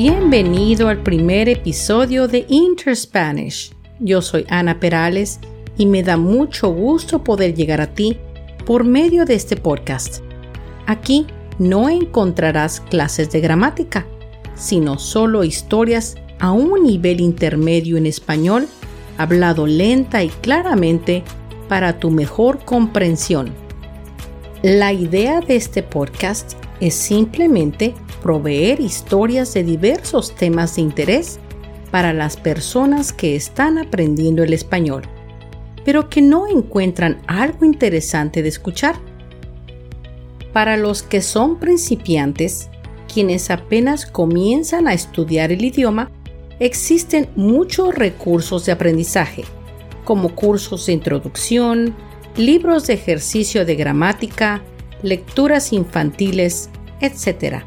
Bienvenido al primer episodio de Interspanish. Yo soy Ana Perales y me da mucho gusto poder llegar a ti por medio de este podcast. Aquí no encontrarás clases de gramática, sino solo historias a un nivel intermedio en español, hablado lenta y claramente para tu mejor comprensión. La idea de este podcast es simplemente proveer historias de diversos temas de interés para las personas que están aprendiendo el español, pero que no encuentran algo interesante de escuchar. Para los que son principiantes, quienes apenas comienzan a estudiar el idioma, existen muchos recursos de aprendizaje, como cursos de introducción, libros de ejercicio de gramática, lecturas infantiles, etc.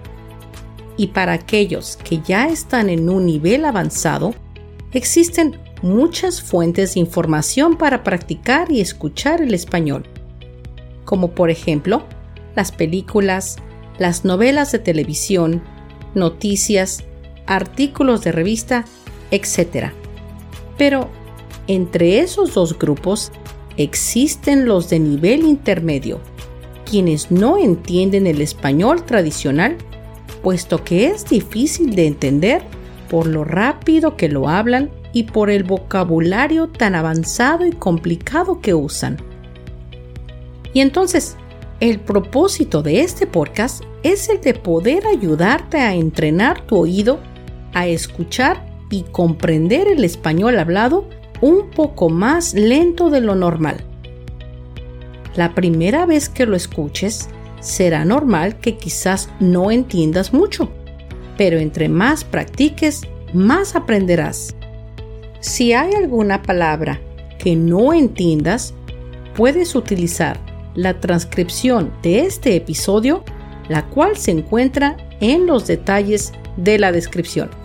Y para aquellos que ya están en un nivel avanzado, existen muchas fuentes de información para practicar y escuchar el español, como por ejemplo las películas, las novelas de televisión, noticias, artículos de revista, etc. Pero entre esos dos grupos existen los de nivel intermedio, quienes no entienden el español tradicional, puesto que es difícil de entender por lo rápido que lo hablan y por el vocabulario tan avanzado y complicado que usan. Y entonces, el propósito de este podcast es el de poder ayudarte a entrenar tu oído, a escuchar y comprender el español hablado un poco más lento de lo normal. La primera vez que lo escuches, será normal que quizás no entiendas mucho, pero entre más practiques, más aprenderás. Si hay alguna palabra que no entiendas, puedes utilizar la transcripción de este episodio, la cual se encuentra en los detalles de la descripción.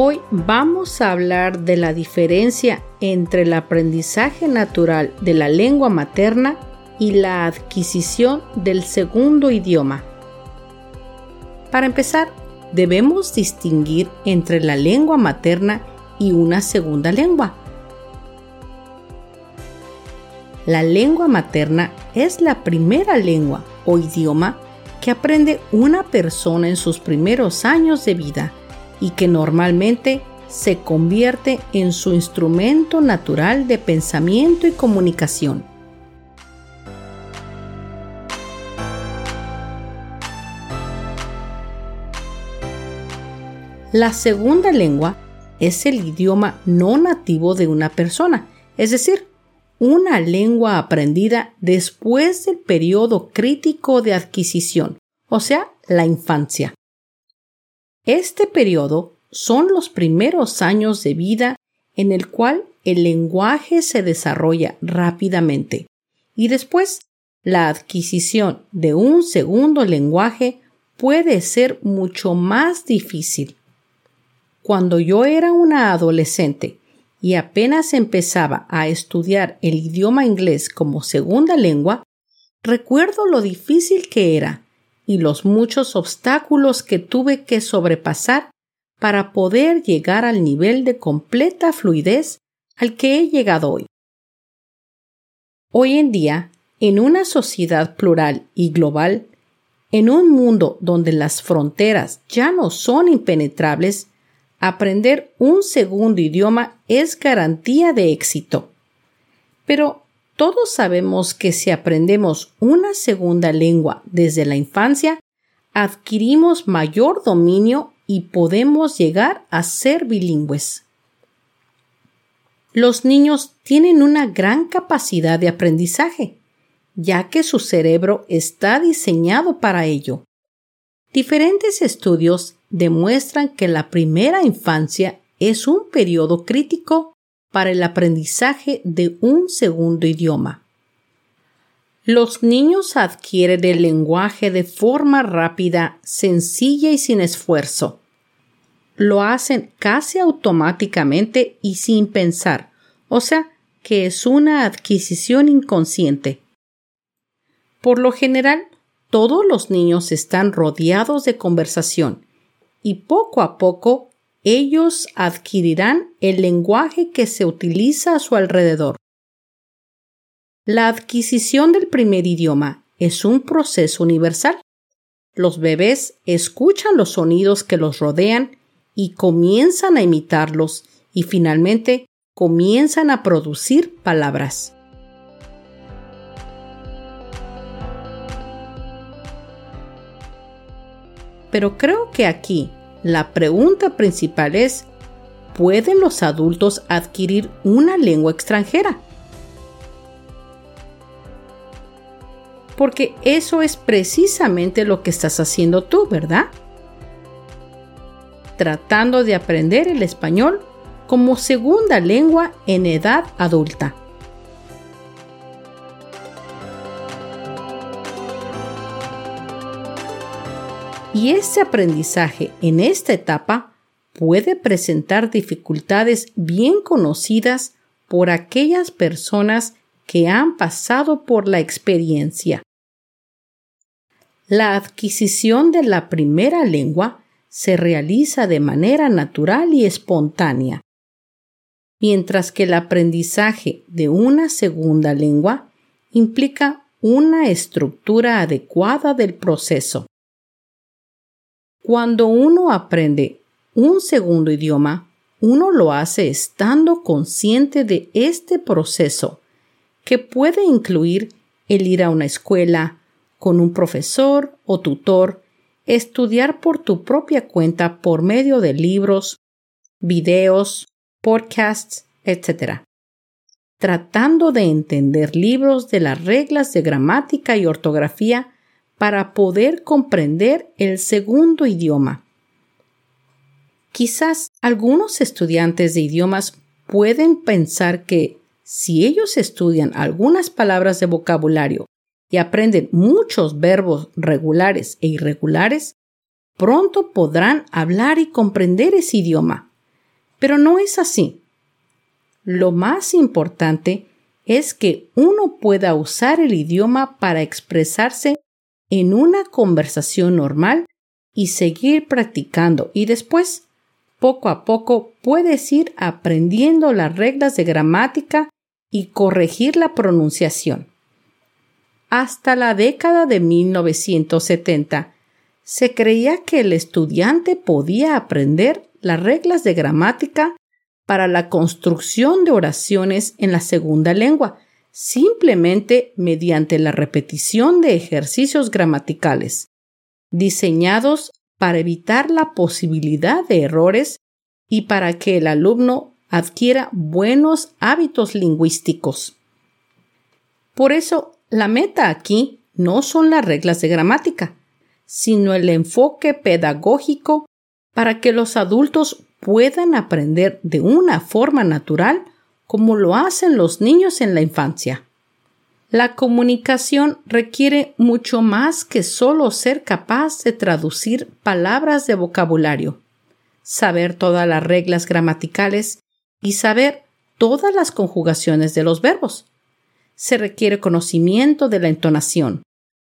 Hoy vamos a hablar de la diferencia entre el aprendizaje natural de la lengua materna y la adquisición del segundo idioma. Para empezar, debemos distinguir entre la lengua materna y una segunda lengua. La lengua materna es la primera lengua o idioma que aprende una persona en sus primeros años de vida y que normalmente se convierte en su instrumento natural de pensamiento y comunicación. La segunda lengua es el idioma no nativo de una persona, es decir, una lengua aprendida después del periodo crítico de adquisición, o sea, la infancia. Este periodo son los primeros años de vida en el cual el lenguaje se desarrolla rápidamente y después la adquisición de un segundo lenguaje puede ser mucho más difícil. Cuando yo era una adolescente y apenas empezaba a estudiar el idioma inglés como segunda lengua, recuerdo lo difícil que era y los muchos obstáculos que tuve que sobrepasar para poder llegar al nivel de completa fluidez al que he llegado hoy. Hoy en día, en una sociedad plural y global, en un mundo donde las fronteras ya no son impenetrables, aprender un segundo idioma es garantía de éxito. Pero todos sabemos que si aprendemos una segunda lengua desde la infancia, adquirimos mayor dominio y podemos llegar a ser bilingües. Los niños tienen una gran capacidad de aprendizaje, ya que su cerebro está diseñado para ello. Diferentes estudios demuestran que la primera infancia es un periodo crítico para el aprendizaje de un segundo idioma. Los niños adquieren el lenguaje de forma rápida, sencilla y sin esfuerzo. Lo hacen casi automáticamente y sin pensar, o sea, que es una adquisición inconsciente. Por lo general, todos los niños están rodeados de conversación y poco a poco ellos adquirirán el lenguaje que se utiliza a su alrededor. La adquisición del primer idioma es un proceso universal. Los bebés escuchan los sonidos que los rodean y comienzan a imitarlos y finalmente comienzan a producir palabras. Pero creo que aquí la pregunta principal es, ¿pueden los adultos adquirir una lengua extranjera? porque eso es precisamente lo que estás haciendo tú, ¿verdad? Tratando de aprender el español como segunda lengua en edad adulta. Y ese aprendizaje en esta etapa puede presentar dificultades bien conocidas por aquellas personas que han pasado por la experiencia. La adquisición de la primera lengua se realiza de manera natural y espontánea, mientras que el aprendizaje de una segunda lengua implica una estructura adecuada del proceso. Cuando uno aprende un segundo idioma, uno lo hace estando consciente de este proceso, que puede incluir el ir a una escuela, con un profesor o tutor, estudiar por tu propia cuenta por medio de libros, videos, podcasts, etc. Tratando de entender libros de las reglas de gramática y ortografía para poder comprender el segundo idioma. Quizás algunos estudiantes de idiomas pueden pensar que si ellos estudian algunas palabras de vocabulario y aprenden muchos verbos regulares e irregulares, pronto podrán hablar y comprender ese idioma. Pero no es así. Lo más importante es que uno pueda usar el idioma para expresarse en una conversación normal y seguir practicando. Y después, poco a poco, puedes ir aprendiendo las reglas de gramática y corregir la pronunciación. Hasta la década de 1970 se creía que el estudiante podía aprender las reglas de gramática para la construcción de oraciones en la segunda lengua, simplemente mediante la repetición de ejercicios gramaticales, diseñados para evitar la posibilidad de errores y para que el alumno adquiera buenos hábitos lingüísticos. Por eso la meta aquí no son las reglas de gramática, sino el enfoque pedagógico para que los adultos puedan aprender de una forma natural como lo hacen los niños en la infancia. La comunicación requiere mucho más que solo ser capaz de traducir palabras de vocabulario, saber todas las reglas gramaticales y saber todas las conjugaciones de los verbos se requiere conocimiento de la entonación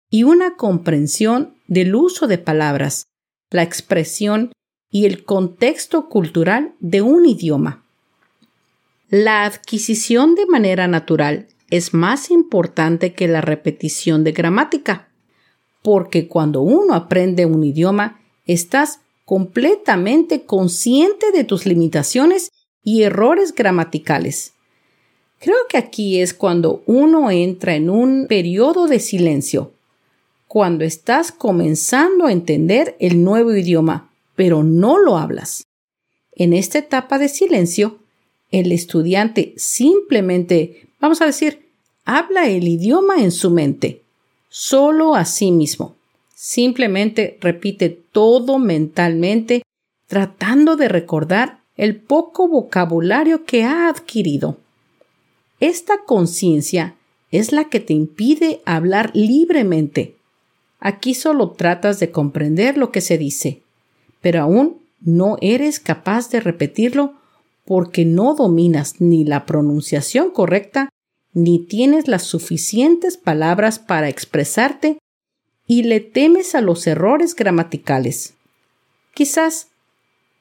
y una comprensión del uso de palabras, la expresión y el contexto cultural de un idioma. La adquisición de manera natural es más importante que la repetición de gramática, porque cuando uno aprende un idioma, estás completamente consciente de tus limitaciones y errores gramaticales. Creo que aquí es cuando uno entra en un periodo de silencio, cuando estás comenzando a entender el nuevo idioma, pero no lo hablas. En esta etapa de silencio, el estudiante simplemente, vamos a decir, habla el idioma en su mente, solo a sí mismo. Simplemente repite todo mentalmente, tratando de recordar el poco vocabulario que ha adquirido. Esta conciencia es la que te impide hablar libremente. Aquí solo tratas de comprender lo que se dice, pero aún no eres capaz de repetirlo porque no dominas ni la pronunciación correcta ni tienes las suficientes palabras para expresarte y le temes a los errores gramaticales. Quizás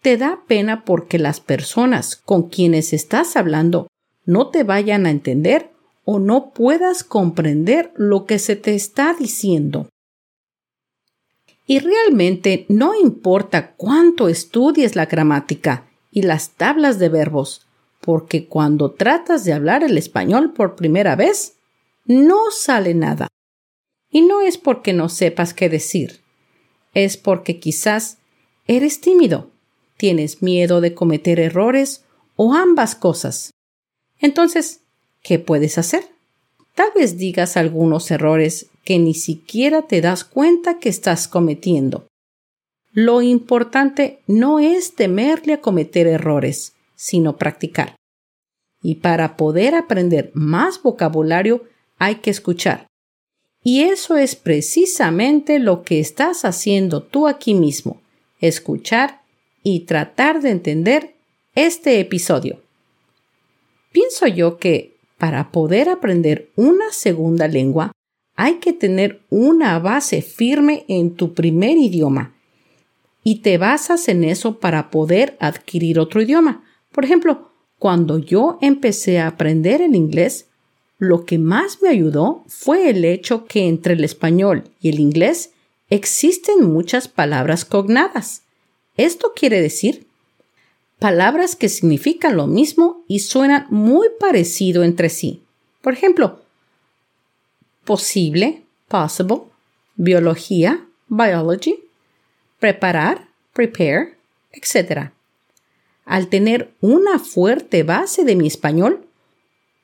te da pena porque las personas con quienes estás hablando no te vayan a entender o no puedas comprender lo que se te está diciendo. Y realmente no importa cuánto estudies la gramática y las tablas de verbos, porque cuando tratas de hablar el español por primera vez, no sale nada. Y no es porque no sepas qué decir, es porque quizás eres tímido, tienes miedo de cometer errores o ambas cosas. Entonces, ¿qué puedes hacer? Tal vez digas algunos errores que ni siquiera te das cuenta que estás cometiendo. Lo importante no es temerle a cometer errores, sino practicar. Y para poder aprender más vocabulario hay que escuchar. Y eso es precisamente lo que estás haciendo tú aquí mismo, escuchar y tratar de entender este episodio. Pienso yo que para poder aprender una segunda lengua hay que tener una base firme en tu primer idioma y te basas en eso para poder adquirir otro idioma. Por ejemplo, cuando yo empecé a aprender el inglés, lo que más me ayudó fue el hecho que entre el español y el inglés existen muchas palabras cognadas. Esto quiere decir palabras que significan lo mismo y suenan muy parecido entre sí. Por ejemplo, posible, possible, biología, biology, preparar, prepare, etc. Al tener una fuerte base de mi español,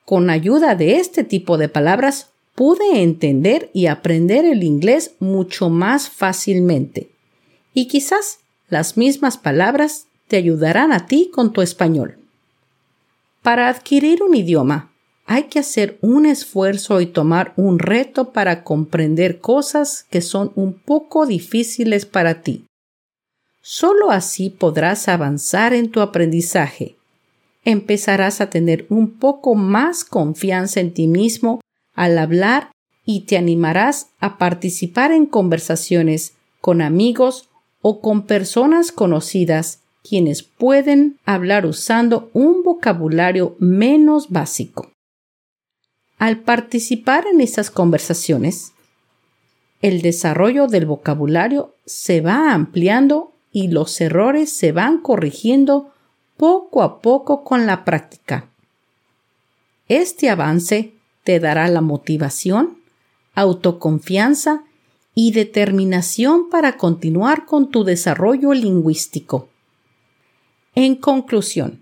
con ayuda de este tipo de palabras pude entender y aprender el inglés mucho más fácilmente. Y quizás las mismas palabras te ayudarán a ti con tu español. Para adquirir un idioma, hay que hacer un esfuerzo y tomar un reto para comprender cosas que son un poco difíciles para ti. Solo así podrás avanzar en tu aprendizaje. Empezarás a tener un poco más confianza en ti mismo al hablar y te animarás a participar en conversaciones con amigos o con personas conocidas quienes pueden hablar usando un vocabulario menos básico. Al participar en estas conversaciones, el desarrollo del vocabulario se va ampliando y los errores se van corrigiendo poco a poco con la práctica. Este avance te dará la motivación, autoconfianza y determinación para continuar con tu desarrollo lingüístico. En conclusión,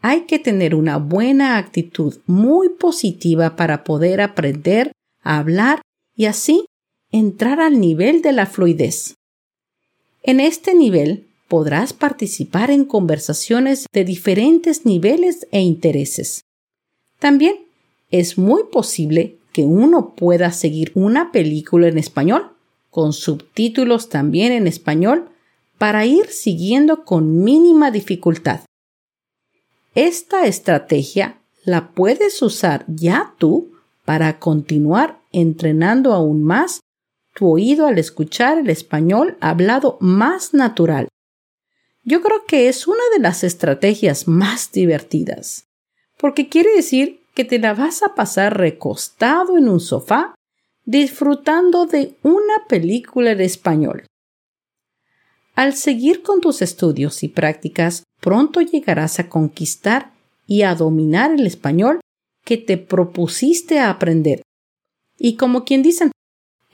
hay que tener una buena actitud muy positiva para poder aprender a hablar y así entrar al nivel de la fluidez. En este nivel podrás participar en conversaciones de diferentes niveles e intereses. También es muy posible que uno pueda seguir una película en español, con subtítulos también en español, para ir siguiendo con mínima dificultad. Esta estrategia la puedes usar ya tú para continuar entrenando aún más tu oído al escuchar el español hablado más natural. Yo creo que es una de las estrategias más divertidas, porque quiere decir que te la vas a pasar recostado en un sofá disfrutando de una película de español. Al seguir con tus estudios y prácticas, pronto llegarás a conquistar y a dominar el español que te propusiste aprender. Y como quien dicen,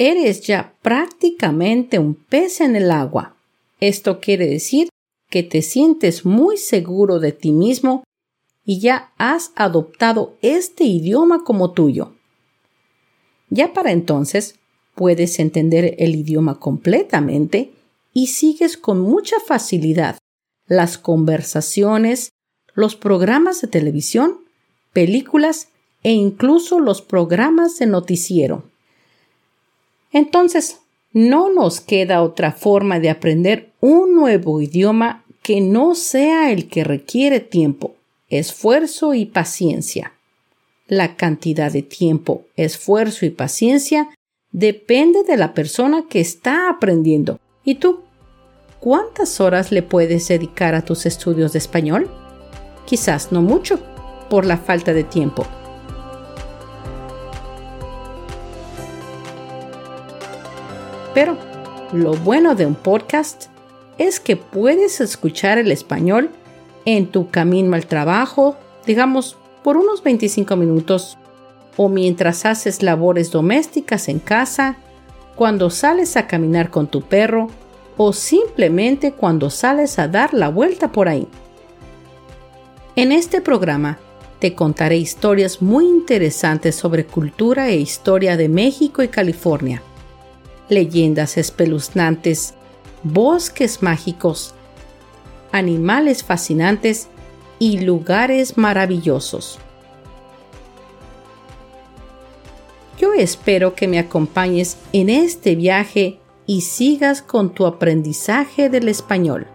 eres ya prácticamente un pez en el agua. Esto quiere decir que te sientes muy seguro de ti mismo y ya has adoptado este idioma como tuyo. Ya para entonces puedes entender el idioma completamente y sigues con mucha facilidad las conversaciones, los programas de televisión, películas e incluso los programas de noticiero. Entonces, no nos queda otra forma de aprender un nuevo idioma que no sea el que requiere tiempo, esfuerzo y paciencia. La cantidad de tiempo, esfuerzo y paciencia depende de la persona que está aprendiendo. ¿Y tú? ¿Cuántas horas le puedes dedicar a tus estudios de español? Quizás no mucho, por la falta de tiempo. Pero lo bueno de un podcast es que puedes escuchar el español en tu camino al trabajo, digamos, por unos 25 minutos, o mientras haces labores domésticas en casa, cuando sales a caminar con tu perro, o simplemente cuando sales a dar la vuelta por ahí. En este programa te contaré historias muy interesantes sobre cultura e historia de México y California, leyendas espeluznantes, bosques mágicos, animales fascinantes y lugares maravillosos. Yo espero que me acompañes en este viaje y sigas con tu aprendizaje del español.